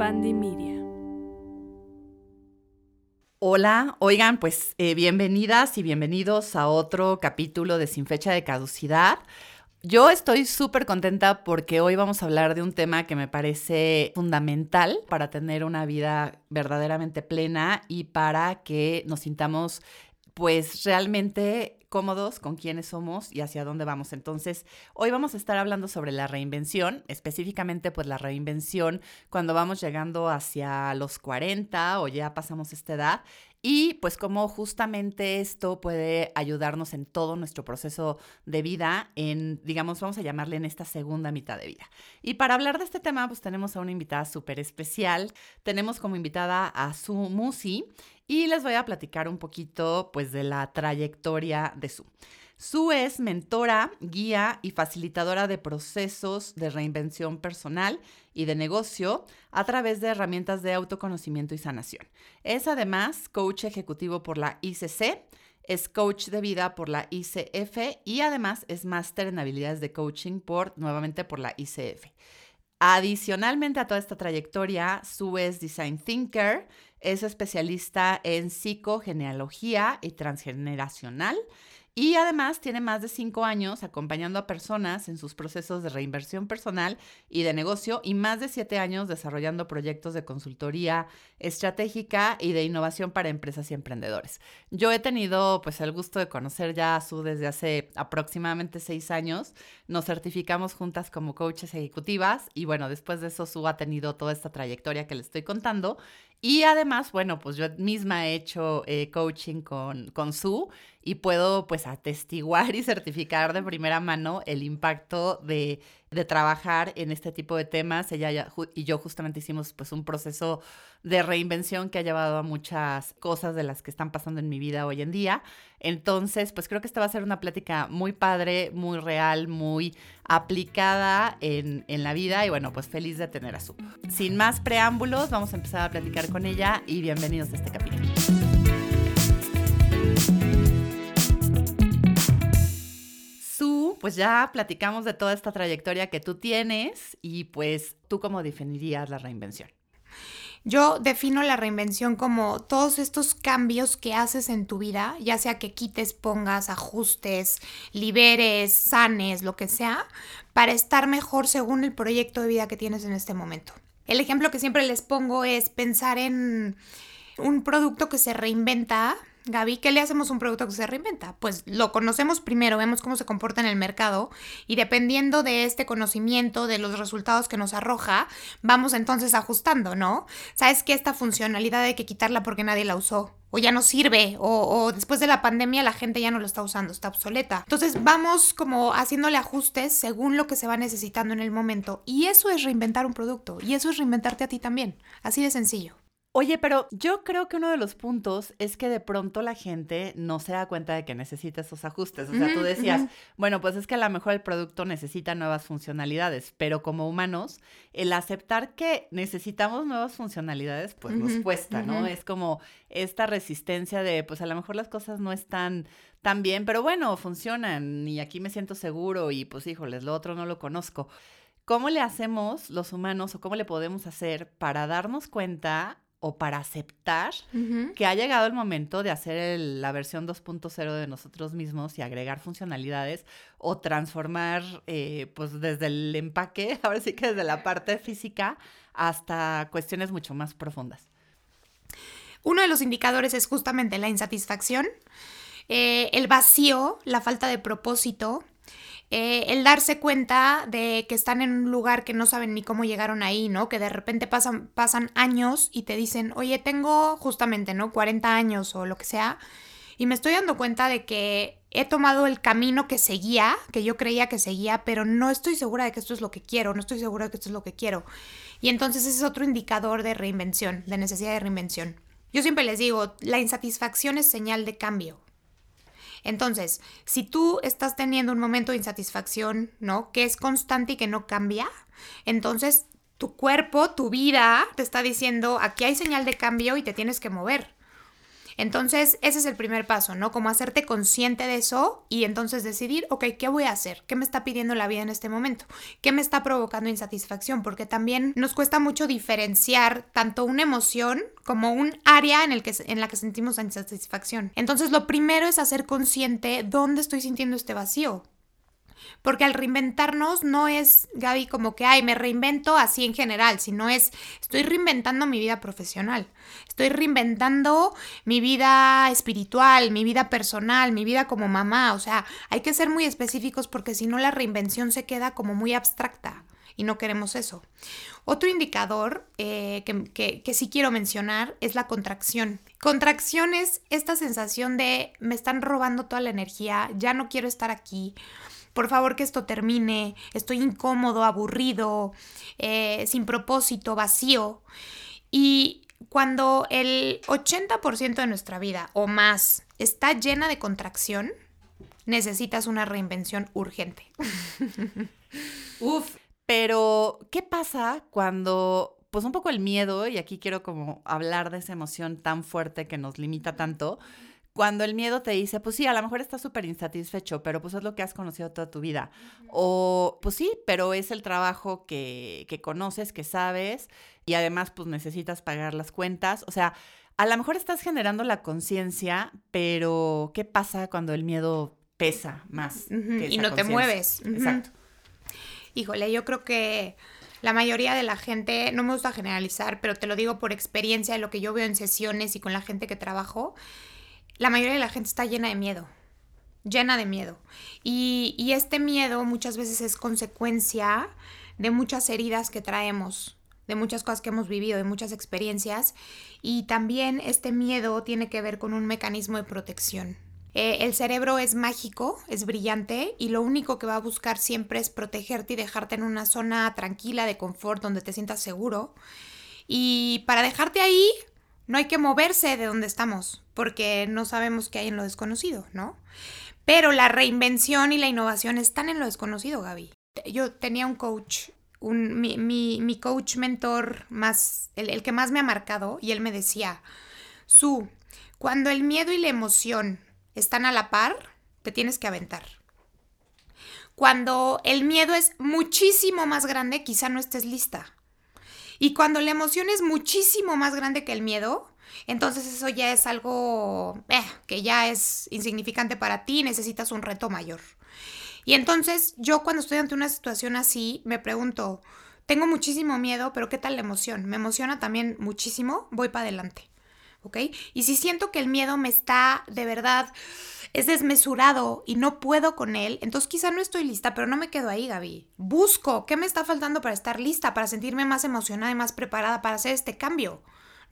Media. Hola, oigan, pues eh, bienvenidas y bienvenidos a otro capítulo de Sin Fecha de Caducidad. Yo estoy súper contenta porque hoy vamos a hablar de un tema que me parece fundamental para tener una vida verdaderamente plena y para que nos sintamos pues realmente cómodos con quiénes somos y hacia dónde vamos. Entonces, hoy vamos a estar hablando sobre la reinvención, específicamente pues la reinvención cuando vamos llegando hacia los 40 o ya pasamos esta edad y pues cómo justamente esto puede ayudarnos en todo nuestro proceso de vida, en, digamos, vamos a llamarle en esta segunda mitad de vida. Y para hablar de este tema, pues tenemos a una invitada súper especial. Tenemos como invitada a Su Musi y les voy a platicar un poquito pues de la trayectoria de Su. Su es mentora, guía y facilitadora de procesos de reinvención personal y de negocio a través de herramientas de autoconocimiento y sanación. Es además coach ejecutivo por la ICC, es coach de vida por la ICF y además es máster en habilidades de coaching por nuevamente por la ICF. Adicionalmente a toda esta trayectoria, Su es design thinker, es especialista en psicogenealogía y transgeneracional y además tiene más de cinco años acompañando a personas en sus procesos de reinversión personal y de negocio y más de siete años desarrollando proyectos de consultoría estratégica y de innovación para empresas y emprendedores. Yo he tenido pues el gusto de conocer ya a Su desde hace aproximadamente seis años. Nos certificamos juntas como coaches ejecutivas y bueno, después de eso Su ha tenido toda esta trayectoria que le estoy contando y además, bueno, pues yo misma he hecho eh, coaching con, con Su y puedo pues atestiguar y certificar de primera mano el impacto de, de trabajar en este tipo de temas. Ella y yo justamente hicimos pues un proceso de reinvención que ha llevado a muchas cosas de las que están pasando en mi vida hoy en día. Entonces, pues creo que esta va a ser una plática muy padre, muy real, muy aplicada en, en la vida y bueno, pues feliz de tener a Su. Sin más preámbulos, vamos a empezar a platicar con ella y bienvenidos a este capítulo. Pues ya platicamos de toda esta trayectoria que tú tienes y pues tú cómo definirías la reinvención. Yo defino la reinvención como todos estos cambios que haces en tu vida, ya sea que quites, pongas, ajustes, liberes, sanes, lo que sea, para estar mejor según el proyecto de vida que tienes en este momento. El ejemplo que siempre les pongo es pensar en un producto que se reinventa Gaby, ¿qué le hacemos a un producto que se reinventa? Pues lo conocemos primero, vemos cómo se comporta en el mercado y dependiendo de este conocimiento, de los resultados que nos arroja, vamos entonces ajustando, ¿no? Sabes que esta funcionalidad hay que quitarla porque nadie la usó o ya no sirve, o, o, después de la pandemia la gente ya no lo está usando, está obsoleta. Entonces vamos como haciéndole ajustes según lo que se va necesitando en el momento. Y eso es reinventar un producto, y eso es reinventarte a ti también. Así de sencillo. Oye, pero yo creo que uno de los puntos es que de pronto la gente no se da cuenta de que necesita esos ajustes. O sea, tú decías, bueno, pues es que a lo mejor el producto necesita nuevas funcionalidades, pero como humanos, el aceptar que necesitamos nuevas funcionalidades, pues nos cuesta, ¿no? Es como esta resistencia de, pues a lo mejor las cosas no están tan bien, pero bueno, funcionan y aquí me siento seguro y pues híjoles, lo otro no lo conozco. ¿Cómo le hacemos los humanos o cómo le podemos hacer para darnos cuenta o para aceptar que ha llegado el momento de hacer la versión 2.0 de nosotros mismos y agregar funcionalidades o transformar, eh, pues desde el empaque, ahora sí que desde la parte física hasta cuestiones mucho más profundas. Uno de los indicadores es justamente la insatisfacción, eh, el vacío, la falta de propósito, eh, el darse cuenta de que están en un lugar que no saben ni cómo llegaron ahí, ¿no? Que de repente pasan, años y te dicen, oye, tengo justamente, ¿no? 40 años o lo que sea, y me estoy dando cuenta de que he tomado el camino que seguía, que yo creía que seguía, pero no estoy segura de que esto es lo que quiero, no estoy segura de que esto es lo que quiero. Y entonces ese es otro indicador de reinvención, de necesidad de reinvención. Yo siempre les digo, la insatisfacción es señal de cambio. Entonces, si tú estás teniendo un momento de insatisfacción, ¿no? Que es constante y que no cambia, entonces tu cuerpo, tu vida te está diciendo, aquí hay señal de cambio y te tienes que mover. Entonces, ese es el primer paso, ¿no? Como hacerte consciente de eso y entonces decidir, ok, ¿qué voy a hacer? ¿Qué me está pidiendo la vida en este momento? ¿Qué me está provocando insatisfacción? Porque también nos cuesta mucho diferenciar tanto una emoción como un área en, el que, en la que sentimos insatisfacción. Entonces, lo primero es hacer consciente dónde estoy sintiendo este vacío. Porque al reinventarnos no es, Gaby, como que, ay, me reinvento así en general, sino es, estoy reinventando mi vida profesional, estoy reinventando mi vida espiritual, mi vida personal, mi vida como mamá. O sea, hay que ser muy específicos porque si no la reinvención se queda como muy abstracta y no queremos eso. Otro indicador eh, que, que, sí quiero mencionar es la contracción. Contracción es esta sensación de me están robando toda la energía, ya no quiero estar aquí, por favor que esto termine, estoy incómodo, aburrido, eh, sin propósito, vacío. Y cuando el 80% de nuestra vida o más está llena de contracción, necesitas una reinvención urgente. Uf, pero ¿qué pasa cuando, pues un poco el miedo, y aquí quiero como hablar de esa emoción tan fuerte que nos limita tanto, cuando el miedo te dice, pues sí, a lo mejor estás súper insatisfecho, pero pues es lo que has conocido toda tu vida. O pues sí, pero es el trabajo que, que conoces, que sabes, y además pues necesitas pagar las cuentas. O sea, a lo mejor estás generando la conciencia, pero ¿qué pasa cuando el miedo pesa más? y no te mueves. Exacto. Híjole, yo creo que la mayoría de la gente, no me gusta generalizar, pero te lo digo por experiencia de lo que yo veo en sesiones y con la gente que trabajo, la mayoría de la gente está llena de miedo, llena de miedo. Y, este miedo muchas veces es consecuencia de muchas heridas que traemos, de muchas cosas que hemos vivido, de muchas experiencias. Y también este miedo tiene que ver con un mecanismo de protección. Eh, el cerebro es mágico, es brillante y lo único que va a buscar siempre es protegerte y dejarte en una zona tranquila de confort donde te sientas seguro. Y para dejarte ahí, no hay que moverse de donde estamos, porque no sabemos qué hay en lo desconocido, ¿no? Pero la reinvención y la innovación están en lo desconocido, Gaby. Yo tenía un coach, un, mi, coach mentor más, el, el que más me ha marcado, y él me decía, Su, cuando el miedo y la emoción están a la par, te tienes que aventar. Cuando el miedo es muchísimo más grande, quizá no estés lista. Y cuando la emoción es muchísimo más grande que el miedo, entonces eso ya es algo eh, que ya es insignificante para ti, necesitas un reto mayor. Y entonces yo cuando estoy ante una situación así, me pregunto, tengo muchísimo miedo, pero ¿qué tal la emoción? Me emociona también muchísimo, voy para adelante. ¿Ok? Y si siento que el miedo me está de verdad es desmesurado y no puedo con él, entonces quizá no estoy lista, pero no me quedo ahí, Gaby. Busco qué me está faltando para estar lista, para sentirme más emocionada y más preparada para hacer este cambio.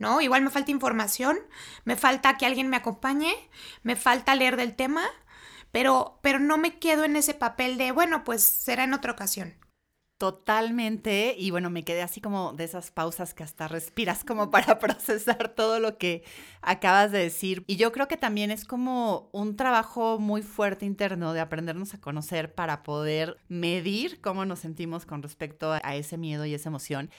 ¿No? Igual me falta información, me falta que alguien me acompañe, me falta leer del tema, pero, pero no me quedo en ese papel de, bueno, pues será en otra ocasión. Totalmente. Y bueno, me quedé así como de esas pausas que hasta respiras como para procesar todo lo que acabas de decir. Y yo creo que también es como un trabajo muy fuerte interno de aprendernos a conocer para poder medir cómo nos sentimos con respecto a ese miedo y esa emoción.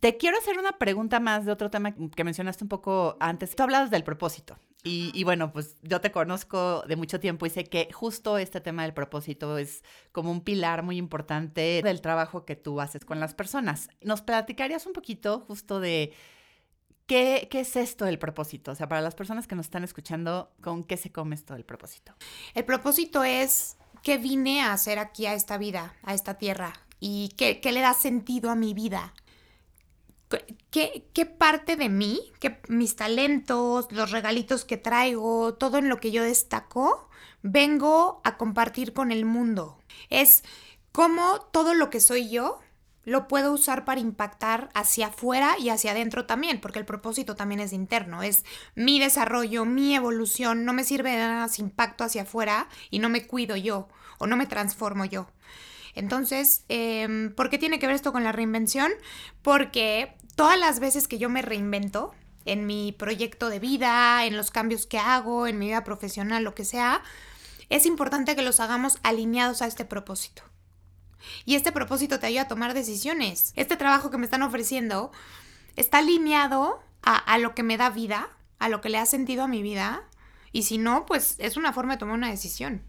Te quiero hacer una pregunta más de otro tema que mencionaste un poco antes. Tú hablabas del propósito. Y, bueno, pues yo te conozco de mucho tiempo y sé que justo este tema del propósito es como un pilar muy importante del trabajo que tú haces con las personas. ¿Nos platicarías un poquito justo de qué, qué es esto del propósito? O sea, para las personas que nos están escuchando, ¿con qué se come esto del propósito? El propósito es qué vine a hacer aquí a esta vida, a esta tierra, y qué, qué le da sentido a mi vida. ¿Qué, parte de mí, qué, mis talentos, los regalitos que traigo, todo en lo que yo destaco, vengo a compartir con el mundo? Es cómo todo lo que soy yo lo puedo usar para impactar hacia afuera y hacia adentro también, porque el propósito también es interno, es mi desarrollo, mi evolución, no me sirve de nada si impacto hacia afuera y no me cuido yo o no me transformo yo. Entonces, em, ¿por qué tiene que ver esto con la reinvención? Porque todas las veces que yo me reinvento en mi proyecto de vida, en los cambios que hago, en mi vida profesional, lo que sea, es importante que los hagamos alineados a este propósito. Y este propósito te ayuda a tomar decisiones. Este trabajo que me están ofreciendo está alineado a, a lo que me da vida, a lo que le ha sentido a mi vida. Y si no, pues es una forma de tomar una decisión.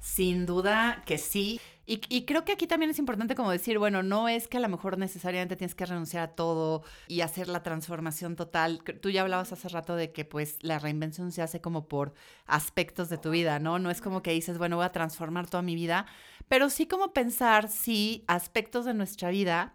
Sin duda que sí. Y, creo que aquí también es importante como decir, bueno, no es que a lo mejor necesariamente tienes que renunciar a todo y hacer la transformación total. Tú ya hablabas hace rato de que pues la reinvención se hace como por aspectos de tu vida, ¿no? No es como que dices, bueno, voy a transformar toda mi vida, pero sí como pensar si aspectos de nuestra vida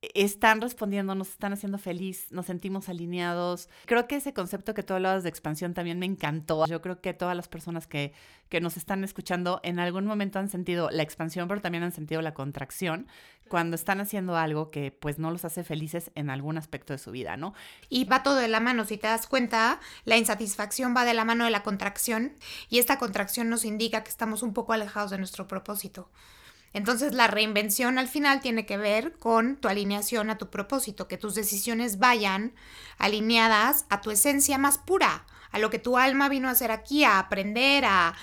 están respondiendo, nos están haciendo feliz, nos sentimos alineados. Creo que ese concepto que tú hablabas de expansión también me encantó. Yo creo que todas las personas que, que nos están escuchando en algún momento han sentido la expansión, pero también han sentido la contracción cuando están haciendo algo que pues no los hace felices en algún aspecto de su vida, ¿no? Y va todo de la mano, si te das cuenta, la insatisfacción va de la mano de la contracción y esta contracción nos indica que estamos un poco alejados de nuestro propósito. Entonces la reinvención al final tiene que ver con tu alineación a tu propósito, que tus decisiones vayan alineadas a tu esencia más pura, a lo que tu alma vino a hacer aquí, a aprender, a,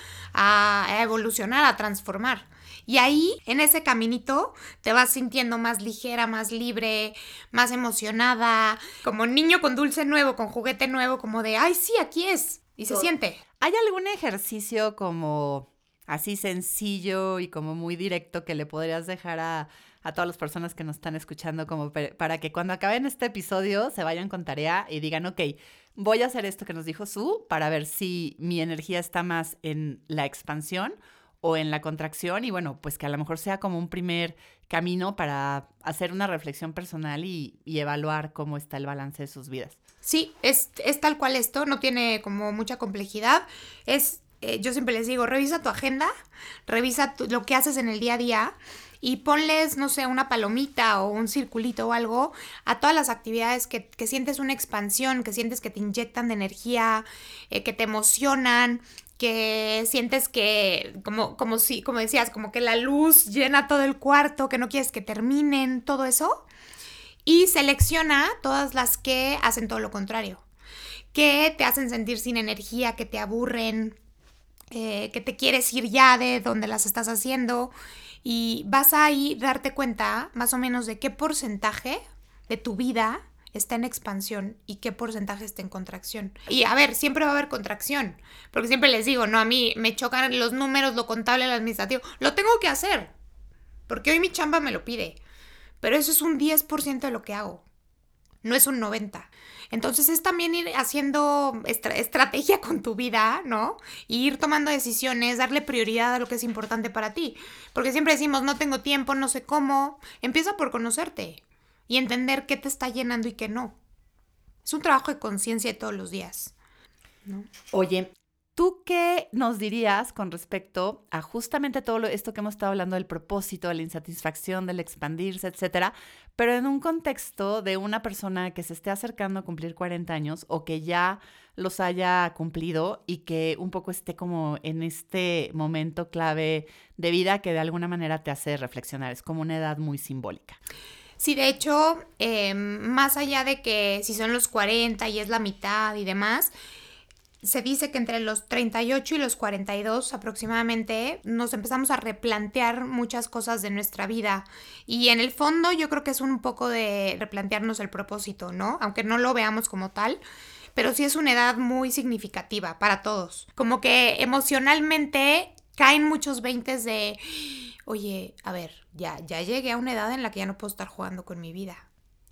evolucionar, a transformar. Y ahí, en ese caminito, te vas sintiendo más ligera, más libre, más emocionada, como niño con dulce nuevo, con juguete nuevo, como de, ay, sí, aquí es. Y se siente. ¿Hay algún ejercicio como así sencillo y como muy directo que le podrías dejar a, todas las personas que nos están escuchando como para que cuando acaben este episodio se vayan con tarea y digan, ok, voy a hacer esto que nos dijo Su para ver si mi energía está más en la expansión o en la contracción y bueno, pues que a lo mejor sea como un primer camino para hacer una reflexión personal y, evaluar cómo está el balance de sus vidas. Sí, es, es tal cual esto, no tiene como mucha complejidad, es eh, yo siempre les digo, revisa tu agenda, revisa lo que haces en el día a día y ponles, no sé, una palomita o un circulito o algo a todas las actividades que, sientes una expansión, que sientes que te inyectan de energía, eh, que te emocionan, que sientes que, como, como si, como decías, como que la luz llena todo el cuarto, que no quieres que terminen, todo eso. Y selecciona todas las que hacen todo lo contrario, que te hacen sentir sin energía, que te aburren, eh, que te quieres ir ya de donde las estás haciendo y vas a ahí darte cuenta más o menos de qué porcentaje de tu vida está en expansión y qué porcentaje está en contracción. Y a ver, siempre va a haber contracción, porque siempre les digo, no, a mí me chocan los números, lo contable, lo administrativo, lo tengo que hacer, porque hoy mi chamba me lo pide, pero eso es un 10% de lo que hago, no es un 90%. Entonces es también ir haciendo estrategia con tu vida, ¿no? Y ir tomando decisiones, darle prioridad a lo que es importante para ti. Porque siempre decimos, no tengo tiempo, no sé cómo. Empieza por conocerte y entender qué te está llenando y qué no. Es un trabajo de conciencia todos los días. ¿no? Oye, ¿Tú qué nos dirías con respecto a justamente todo esto que hemos estado hablando del propósito, de la insatisfacción, del expandirse, etcétera, pero en un contexto de una persona que se esté acercando a cumplir 40 años o que ya los haya cumplido y que un poco esté como en este momento clave de vida que de alguna manera te hace reflexionar? Es como una edad muy simbólica. Sí, de hecho, em, más allá de que si son los 40 y es la mitad y demás, se dice que entre los 38 y los 42 aproximadamente nos empezamos a replantear muchas cosas de nuestra vida y en el fondo yo creo que es un poco de replantearnos el propósito, ¿no? Aunque no lo veamos como tal, pero sí es una edad muy significativa para todos. Como que emocionalmente caen muchos veintes de, oye, a ver, ya, ya llegué a una edad en la que ya no puedo estar jugando con mi vida,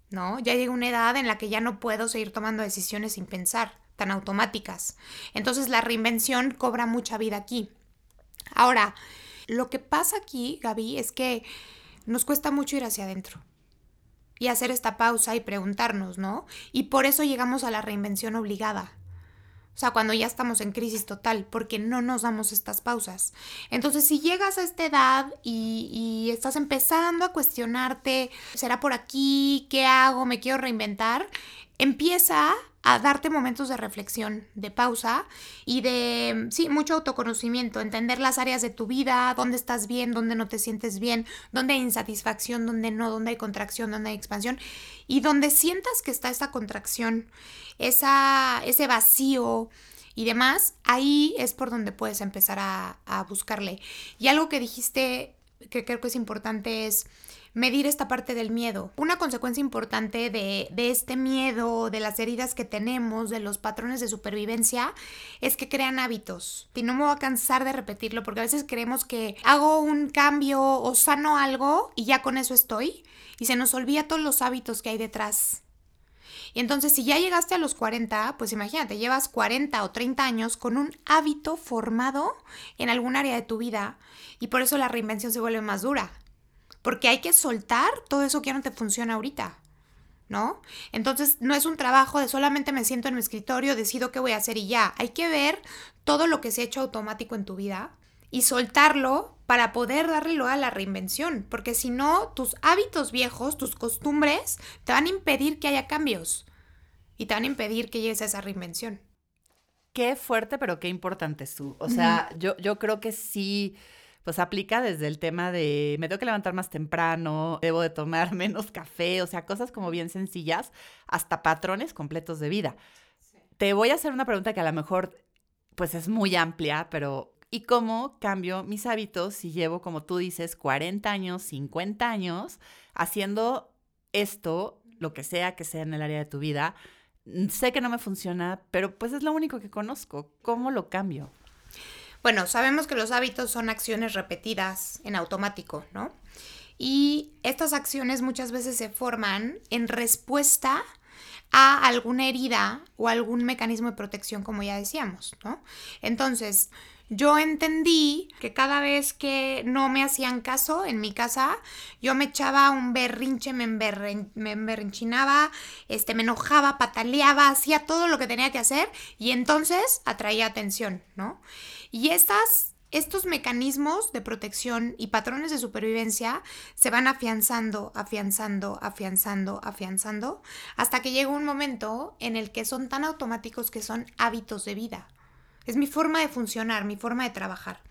¿no? Ya llegué a una edad en la que ya no puedo seguir tomando decisiones sin pensar tan automáticas. Entonces la reinvención cobra mucha vida aquí. Ahora, lo que pasa aquí, Gaby, es que nos cuesta mucho ir hacia adentro y hacer esta pausa y preguntarnos, ¿no? Y por eso llegamos a la reinvención obligada. O sea, cuando ya estamos en crisis total, porque no nos damos estas pausas. Entonces, si llegas a esta edad y, y, estás empezando a cuestionarte, ¿será por aquí? ¿Qué hago? ¿Me quiero reinventar? Empieza a darte momentos de reflexión, de pausa y de, sí, mucho autoconocimiento, entender las áreas de tu vida, dónde estás bien, dónde no te sientes bien, dónde hay insatisfacción, dónde no, dónde hay contracción, dónde hay expansión y donde sientas que está esa contracción, esa, ese vacío y demás, ahí es por donde puedes empezar a, a buscarle. Y algo que dijiste que creo que es importante es medir esta parte del miedo. Una consecuencia importante de, de, este miedo, de las heridas que tenemos, de los patrones de supervivencia, es que crean hábitos. Y no me voy a cansar de repetirlo porque a veces creemos que hago un cambio o sano algo y ya con eso estoy y se nos olvida todos los hábitos que hay detrás. Y entonces si ya llegaste a los 40, pues imagínate, llevas 40 o 30 años con un hábito formado en algún área de tu vida y por eso la reinvención se vuelve más dura porque hay que soltar todo eso que ya no te funciona ahorita. ¿No? Entonces no es un trabajo de solamente me siento en mi escritorio, decido qué voy a hacer y ya. Hay que ver todo lo que se ha hecho automático en tu vida y soltarlo para poder darle a la reinvención, porque si no, tus hábitos viejos, tus costumbres, te van a impedir que haya cambios y te van a impedir que llegues a esa reinvención. Qué fuerte, pero qué importante es tú. O sea, yo, yo creo que sí pues aplica desde el tema de me tengo que levantar más temprano, debo de tomar menos café, o sea, cosas como bien sencillas, hasta patrones completos de vida. Te voy a hacer una pregunta que a lo mejor pues es muy amplia, pero ¿y cómo cambio mis hábitos si llevo, como tú dices, 40 años, 50 años haciendo esto, lo que sea que sea en el área de tu vida? Sé que no me funciona, pero pues es lo único que conozco. ¿Cómo lo cambio? Bueno, sabemos que los hábitos son acciones repetidas en automático, ¿no? Y estas acciones muchas veces se forman en respuesta a alguna herida o algún mecanismo de protección, como ya decíamos, ¿no? Entonces, yo entendí que cada vez que no me hacían caso en mi casa, yo me echaba un berrinche, me, me emberrinchinaba, este, me enojaba, pataleaba, hacía todo lo que tenía que hacer y entonces atraía atención, ¿no? Y estas, estos mecanismos de protección y patrones de supervivencia se van afianzando, afianzando, afianzando, afianzando, hasta que llega un momento en el que son tan automáticos que son hábitos de vida. Es mi forma de funcionar, mi forma de trabajar.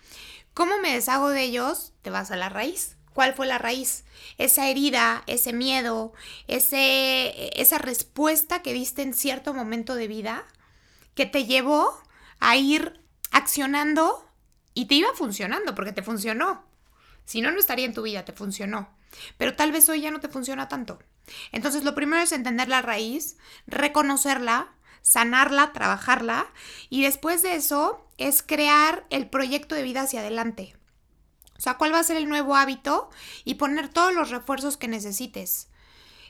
¿Cómo me deshago de ellos? Te vas a la raíz. ¿Cuál fue la raíz? Esa herida, ese miedo, ese, esa respuesta que diste en cierto momento de vida que te llevó a ir accionando y te iba funcionando porque te funcionó. Si no, no estaría en tu vida, te funcionó. Pero tal vez hoy ya no te funciona tanto. Entonces, lo primero es entender la raíz, reconocerla, sanarla, trabajarla y después de eso es crear el proyecto de vida hacia adelante. O sea, cuál va a ser el nuevo hábito y poner todos los refuerzos que necesites.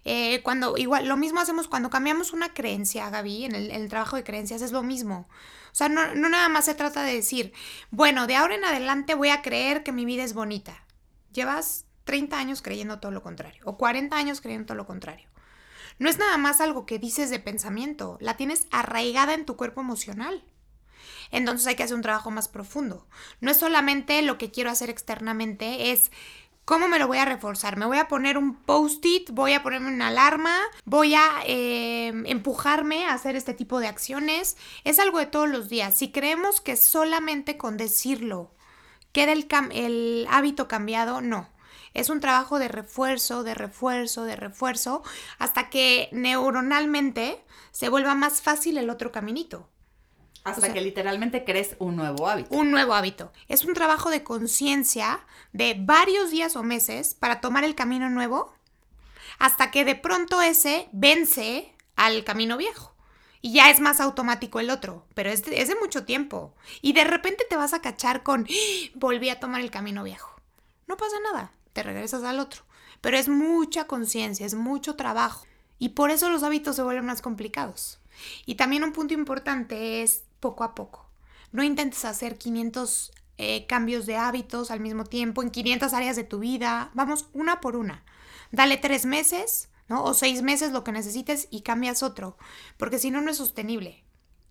Eh, cuando, igual, lo mismo hacemos cuando cambiamos una creencia, Gaby, en el, trabajo de creencias, es lo mismo. O sea, no, no nada más se trata de decir, bueno, de ahora en adelante voy a creer que mi vida es bonita. Llevas 30 años creyendo todo lo contrario, o 40 años creyendo todo lo contrario. No es nada más algo que dices de pensamiento, la tienes arraigada en tu cuerpo emocional. Entonces hay que hacer un trabajo más profundo. No es solamente lo que quiero hacer externamente, es ¿Cómo me lo voy a reforzar? Me voy a poner un post-it, voy a ponerme una alarma, voy a em, empujarme a hacer este tipo de acciones. Es algo de todos los días. Si creemos que solamente con decirlo queda el hábito cambiado, no. Es un trabajo de refuerzo, de refuerzo, de refuerzo, hasta que neuronalmente se vuelva más fácil el otro caminito. Hasta que literalmente crees un nuevo hábito. Un nuevo hábito. Es un trabajo de conciencia de varios días o meses para tomar el camino nuevo hasta que de pronto ese vence al camino viejo. Y ya es más automático el otro, pero es de, es de mucho tiempo. Y de repente te vas a cachar con, ¡Ah! volví a tomar el camino viejo. No pasa nada, te regresas al otro. Pero es mucha conciencia, es mucho trabajo. Y por eso los hábitos se vuelven más complicados. Y también un punto importante es poco a poco. No intentes hacer 500 eh, cambios de hábitos al mismo tiempo en 500 áreas de tu vida. Vamos una por una. Dale tres meses, ¿no? O seis meses lo que necesites y cambias otro, porque si no, no es sostenible.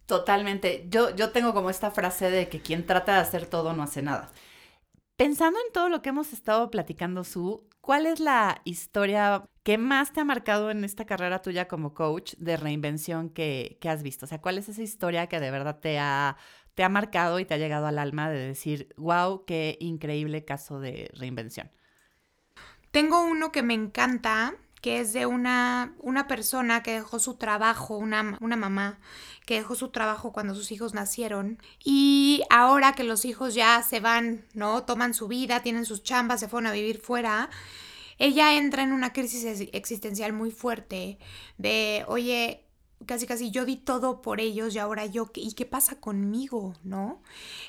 Totalmente. Yo, yo tengo como esta frase de que quien trata de hacer todo no hace nada. Pensando en todo lo que hemos estado platicando, Su, ¿cuál es la historia que más te ha marcado en esta carrera tuya como coach de reinvención que, que has visto? O sea, ¿cuál es esa historia que de verdad te ha, te ha marcado y te ha llegado al alma de decir, wow, qué increíble caso de reinvención? Tengo uno que me encanta, que es de una, una persona que dejó su trabajo, una, una mamá que dejó su trabajo cuando sus hijos nacieron y ahora que los hijos ya se van, ¿no? Toman su vida, tienen sus chambas, se fueron a vivir fuera. Ella entra en una crisis existencial muy fuerte de, oye, casi casi yo di todo por ellos y ahora yo, ¿y qué pasa conmigo? ¿No?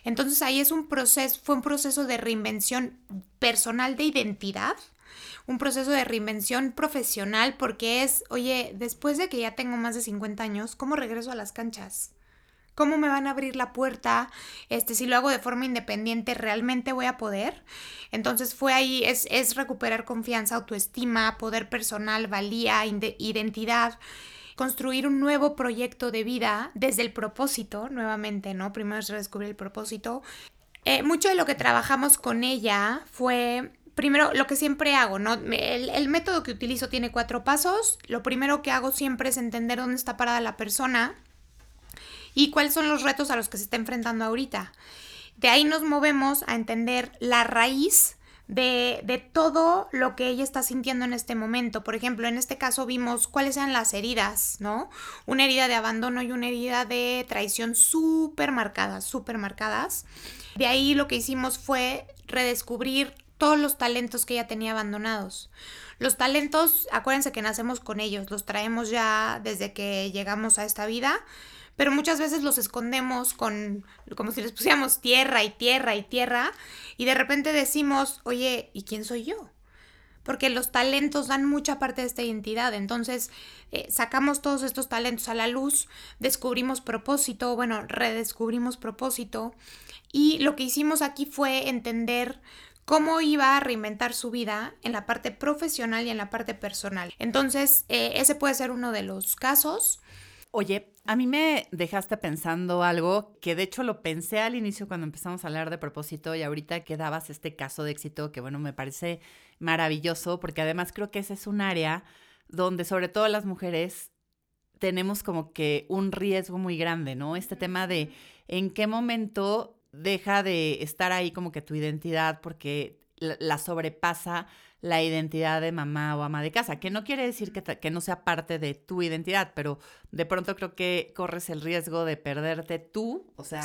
Entonces ahí es un proceso, fue un proceso de reinvención personal de identidad, un proceso de reinvención profesional porque es, oye, después de que ya tengo más de 50 años, ¿cómo regreso a las canchas? ¿Cómo me van a abrir la puerta? Este, si lo hago de forma independiente, ¿realmente voy a poder? Entonces fue ahí, es, es recuperar confianza, autoestima, poder personal, valía, identidad construir un nuevo proyecto de vida desde el propósito, nuevamente, ¿no? Primero es redescubrir el propósito. Eh, mucho de lo que trabajamos con ella fue primero, lo que siempre hago, ¿no? El, el, método que utilizo tiene cuatro pasos. Lo primero que hago siempre es entender dónde está parada la persona y cuáles son los retos a los que se está enfrentando ahorita. De ahí nos movemos a entender la raíz de, todo lo que ella está sintiendo en este momento. Por ejemplo, en este caso vimos cuáles eran las heridas, ¿no? Una herida de abandono y una herida de traición súper marcadas, súper marcadas. De ahí lo que hicimos fue redescubrir todos los talentos que ella tenía abandonados. Los talentos, acuérdense que nacemos con ellos, los traemos ya desde que llegamos a esta vida pero muchas veces los escondemos con como si les pusiéramos tierra y tierra y tierra y de repente decimos, oye, ¿y quién soy yo? Porque los talentos dan mucha parte de esta identidad. Entonces, eh, sacamos todos estos talentos a la luz, descubrimos propósito, bueno, redescubrimos propósito. Y lo que hicimos aquí fue entender cómo iba a reinventar su vida en la parte profesional y en la parte personal. Entonces, eh, ese puede ser uno de los casos. Oye, a mí me dejaste pensando algo que de hecho lo pensé al inicio cuando empezamos a hablar de propósito y ahorita que dabas este caso de éxito que bueno, me parece maravilloso porque además creo que ese es un área donde sobre todo las mujeres tenemos como que un riesgo muy grande, ¿no? Este tema de en qué momento deja de estar ahí como que tu identidad porque la sobrepasa la identidad de mamá o ama de casa, que no quiere decir que, que, no sea parte de tu identidad, pero de pronto creo que corres el riesgo de perderte tú, o sea,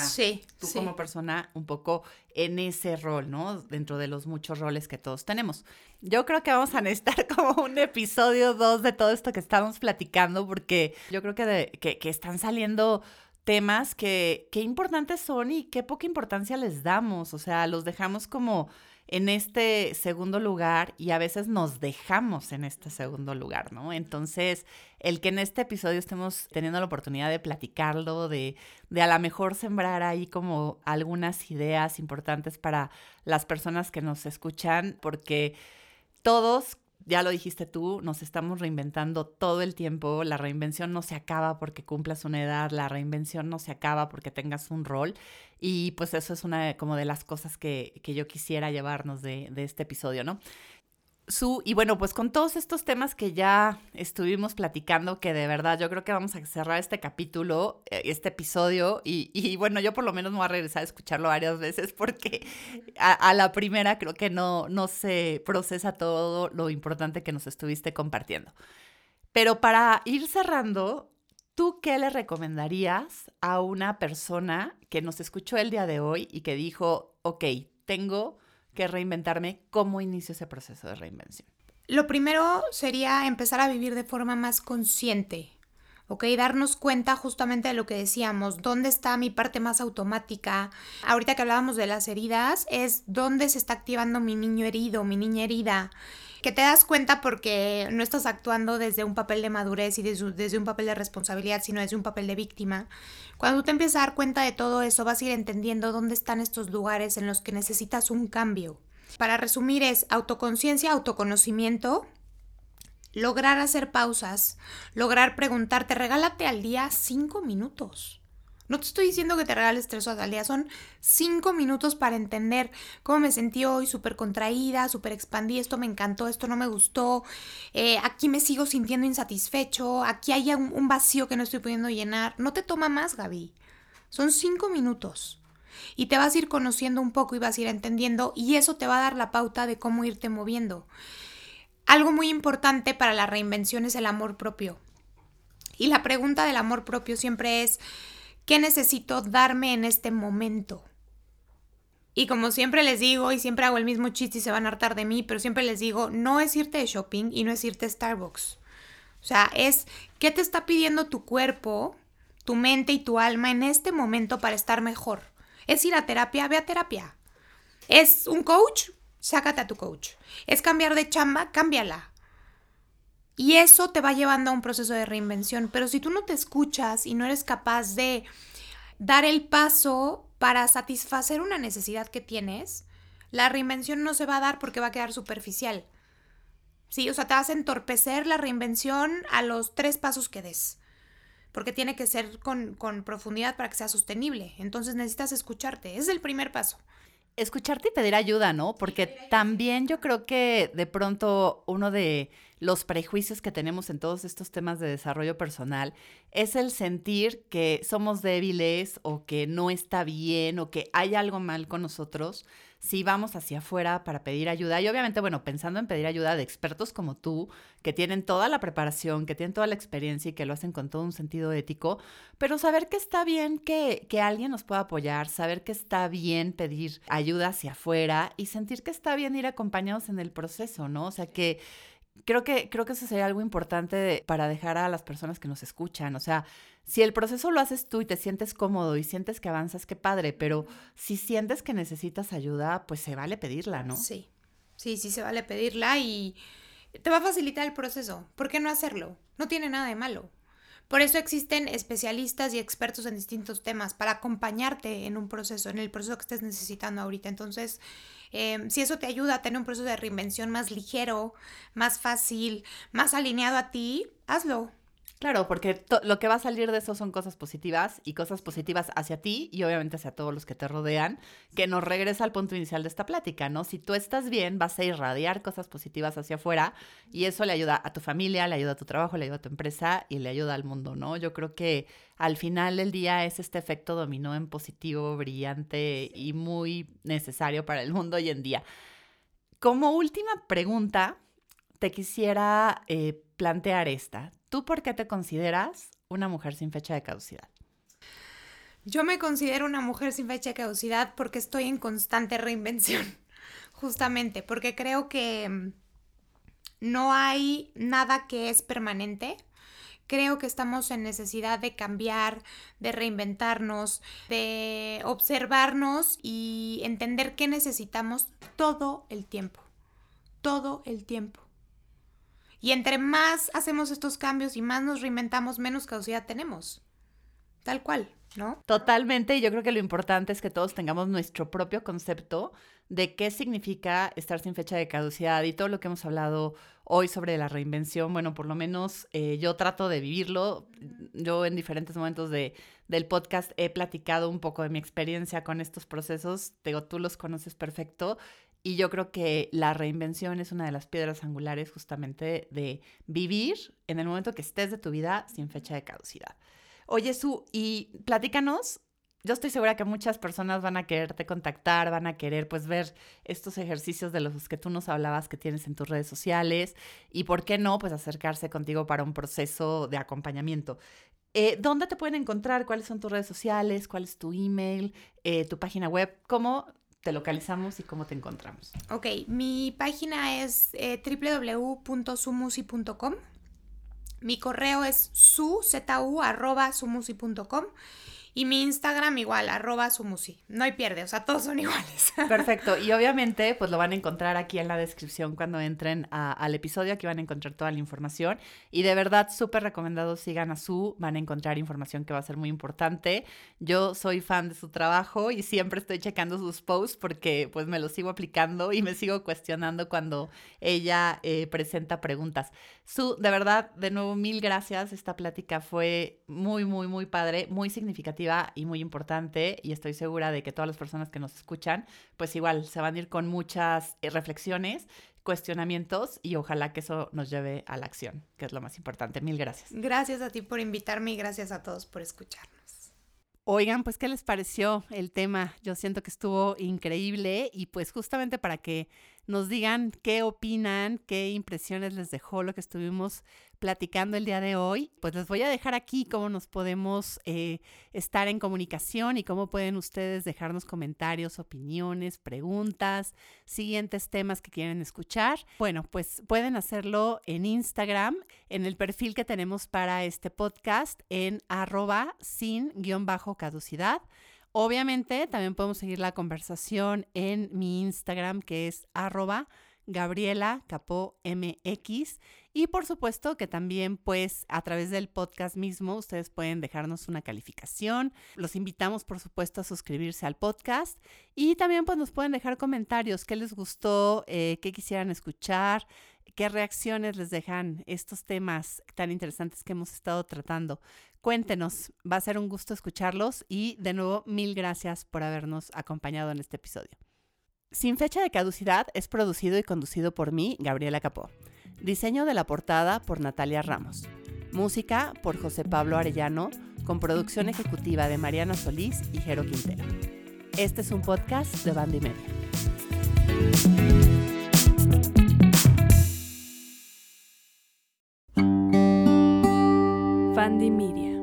tú como persona un poco en ese rol, ¿no? Dentro de los muchos roles que todos tenemos. Yo creo que vamos a necesitar como un episodio dos de todo esto que estamos platicando, porque yo creo que, que, que están saliendo temas que qué importantes son y qué poca importancia les damos, o sea, los dejamos como en este segundo lugar y a veces nos dejamos en este segundo lugar, ¿no? Entonces, el que en este episodio estemos teniendo la oportunidad de platicarlo, de, de a lo mejor sembrar ahí como algunas ideas importantes para las personas que nos escuchan, porque todos ya lo dijiste tú, nos estamos reinventando todo el tiempo. La reinvención no se acaba porque cumplas una edad, la reinvención no se acaba porque tengas un rol. Y pues eso es una como de las cosas que, que yo quisiera llevarnos de, de este episodio, ¿no? Su, y bueno, pues con todos estos temas que ya estuvimos platicando, que de verdad yo creo que vamos a cerrar este capítulo, eh, este episodio, y, y bueno, yo por lo menos me voy a regresar a escucharlo varias veces porque a, a, la primera creo que no, no se procesa todo lo importante que nos estuviste compartiendo. Pero para ir cerrando, ¿tú qué le recomendarías a una persona que nos escuchó el día de hoy y que dijo, ok, tengo que reinventarme, ¿cómo inicio ese proceso de reinvención? Lo primero sería empezar a vivir de forma más consciente, ¿ok? Darnos cuenta justamente de lo que decíamos, dónde está mi parte más automática. Ahorita que hablábamos de las heridas, es dónde se está activando mi niño herido, mi niña herida. Que te das cuenta porque no estás actuando desde un papel de madurez y desde, un papel de responsabilidad, sino desde un papel de víctima. Cuando te empiezas a dar cuenta de todo eso, vas a ir entendiendo dónde están estos lugares en los que necesitas un cambio. Para resumir es autoconciencia, autoconocimiento, lograr hacer pausas, lograr preguntarte, regálate al día cinco minutos. No te estoy diciendo que te regales tres horas al día, son cinco minutos para entender cómo me sentí hoy, súper contraída, súper expandida, esto me encantó, esto no me gustó, eh, aquí me sigo sintiendo insatisfecho, aquí hay un, un vacío que no estoy pudiendo llenar. No te toma más, Gaby. Son cinco minutos. Y te vas a ir conociendo un poco y vas a ir entendiendo y eso te va a dar la pauta de cómo irte moviendo. algo muy importante para la reinvención es el amor propio. Y la pregunta del amor propio siempre es, ¿qué necesito darme en este momento? Y como siempre les digo, y siempre hago el mismo chiste y se van a hartar de mí, pero siempre les digo, no es irte de shopping y no es irte a Starbucks. O sea, es qué te está pidiendo tu cuerpo, tu mente y tu alma en este momento para estar mejor. Es ir a terapia, ve a terapia. Es un coach, sácate a tu coach. Es cambiar de chamba, cámbiala. Y eso te va llevando a un proceso de reinvención. Pero si tú no te escuchas y no eres capaz de dar el paso para satisfacer una necesidad que tienes, la reinvención no se va a dar porque va a quedar superficial. Sí, o sea, te vas a entorpecer la reinvención a los tres pasos que des. Porque tiene que ser con, con profundidad para que sea sostenible. Entonces necesitas escucharte. Es el primer paso escucharte y pedir ayuda, ¿no? Porque también yo creo que de pronto uno de los prejuicios que tenemos en todos estos temas de desarrollo personal es el sentir que somos débiles o que no está bien o que hay algo mal con nosotros si vamos hacia afuera para pedir ayuda. Y obviamente, bueno, pensando en pedir ayuda de expertos como tú, que tienen toda la preparación, que tienen toda la experiencia y que lo hacen con todo un sentido ético, pero saber que está bien que, que alguien nos pueda apoyar, saber que está bien pedir ayuda hacia afuera y sentir que está bien ir acompañados en el proceso, ¿no? O sea, que creo que, creo que eso sería algo importante para dejar a las personas que nos escuchan. O sea, si el proceso lo haces tú y te sientes cómodo y sientes que avanzas, qué padre, pero si sientes que necesitas ayuda, pues se vale pedirla, ¿no? Sí, sí, sí se vale pedirla y te va a facilitar el proceso. ¿Por qué no hacerlo? No tiene nada de malo. Por eso existen especialistas y expertos en distintos temas para acompañarte en un proceso, en el proceso que estés necesitando ahorita. Entonces, Em, si eso te ayuda a tener un proceso de reinvención más ligero, más fácil, más alineado a ti, hazlo. Claro, porque lo que va a salir de eso son cosas positivas y cosas positivas hacia ti y obviamente hacia todos los que te rodean, que nos regresa al punto inicial de esta plática, ¿no? Si tú estás bien, vas a irradiar cosas positivas hacia afuera y eso le ayuda a tu familia, le ayuda a tu trabajo, le ayuda a tu empresa y le ayuda al mundo, ¿no? Yo creo que al final del día es este efecto dominó en positivo, brillante y muy necesario para el mundo hoy en día. Como última pregunta, te quisiera eh, plantear esta. ¿Tú por qué te consideras una mujer sin fecha de caducidad? Yo me considero una mujer sin fecha de caducidad porque estoy en constante reinvención, justamente, porque creo que mm, no hay nada que es permanente. Creo que estamos en necesidad de cambiar, de reinventarnos, de observarnos y entender qué necesitamos todo el tiempo. Todo el tiempo. Y entre más hacemos estos cambios y más nos reinventamos, menos caducidad tenemos. Tal cual, ¿no? Totalmente, y yo creo que lo importante es que todos tengamos nuestro propio concepto de qué significa estar sin fecha de caducidad y todo lo que hemos hablado hoy sobre la reinvención, bueno, por lo menos eh, yo trato de vivirlo. Yo en diferentes momentos de, del podcast he platicado un poco de mi experiencia con estos procesos, digo, tú los conoces perfecto y yo creo que la reinvención es una de las piedras angulares justamente de vivir en el momento que estés de tu vida sin fecha de caducidad. Oye, Su, y platícanos, yo estoy segura que muchas personas van a quererte contactar, van a querer pues ver estos ejercicios de los que tú nos hablabas que tienes en tus redes sociales y por qué no pues acercarse contigo para un proceso de acompañamiento. Eh, ¿Dónde te pueden encontrar? ¿Cuáles son tus redes sociales? ¿Cuál es tu email? Eh, ¿Tu página web? ¿Cómo te localizamos y cómo te encontramos? Ok, mi página es eh, www.sumusi.com. Mi correo es su. Y mi Instagram igual, arroba sumusi. No hay pierde, o sea, todos son iguales. Perfecto. Y obviamente, pues lo van a encontrar aquí en la descripción cuando entren al episodio. Aquí van a encontrar toda la información. Y de verdad, súper recomendado, sigan a Su. Van a encontrar información que va a ser muy importante. Yo soy fan de su trabajo y siempre estoy checando sus posts porque pues me los sigo aplicando y me sigo cuestionando cuando ella eh, presenta preguntas. Su, de verdad, de nuevo, mil gracias. Esta plática fue muy, muy, muy padre, muy significativa y muy importante y estoy segura de que todas las personas que nos escuchan, pues igual se van a ir con muchas eh, reflexiones, cuestionamientos y ojalá que eso nos lleve a la acción, que es lo más importante. Mil gracias. Gracias a ti por invitarme y gracias a todos por escucharnos. Oigan, pues, ¿qué les pareció el tema? Yo siento que estuvo increíble y pues justamente para que nos digan qué opinan, qué impresiones les dejó lo que estuvimos platicando el día de hoy. Pues les voy a dejar aquí cómo nos podemos eh, estar en comunicación y cómo pueden ustedes dejarnos comentarios, opiniones, preguntas, siguientes temas que quieren escuchar. Bueno, pues pueden hacerlo en Instagram, en el perfil que tenemos para este podcast, en arroba sin-caducidad. Obviamente, también podemos seguir la conversación en mi Instagram, que es arroba Gabriela Capó MX. Y por supuesto que también pues a través del podcast mismo ustedes pueden dejarnos una calificación. Los invitamos por supuesto a suscribirse al podcast y también pues nos pueden dejar comentarios, qué les gustó, eh, qué quisieran escuchar, qué reacciones les dejan estos temas tan interesantes que hemos estado tratando. Cuéntenos, va a ser un gusto escucharlos y de nuevo mil gracias por habernos acompañado en este episodio. Sin fecha de caducidad es producido y conducido por mí, Gabriela Capó. Diseño de la portada por Natalia Ramos. Música por José Pablo Arellano, con producción ejecutiva de Mariana Solís y Jero Quintero. Este es un podcast de Bandy Media. Bandy Media.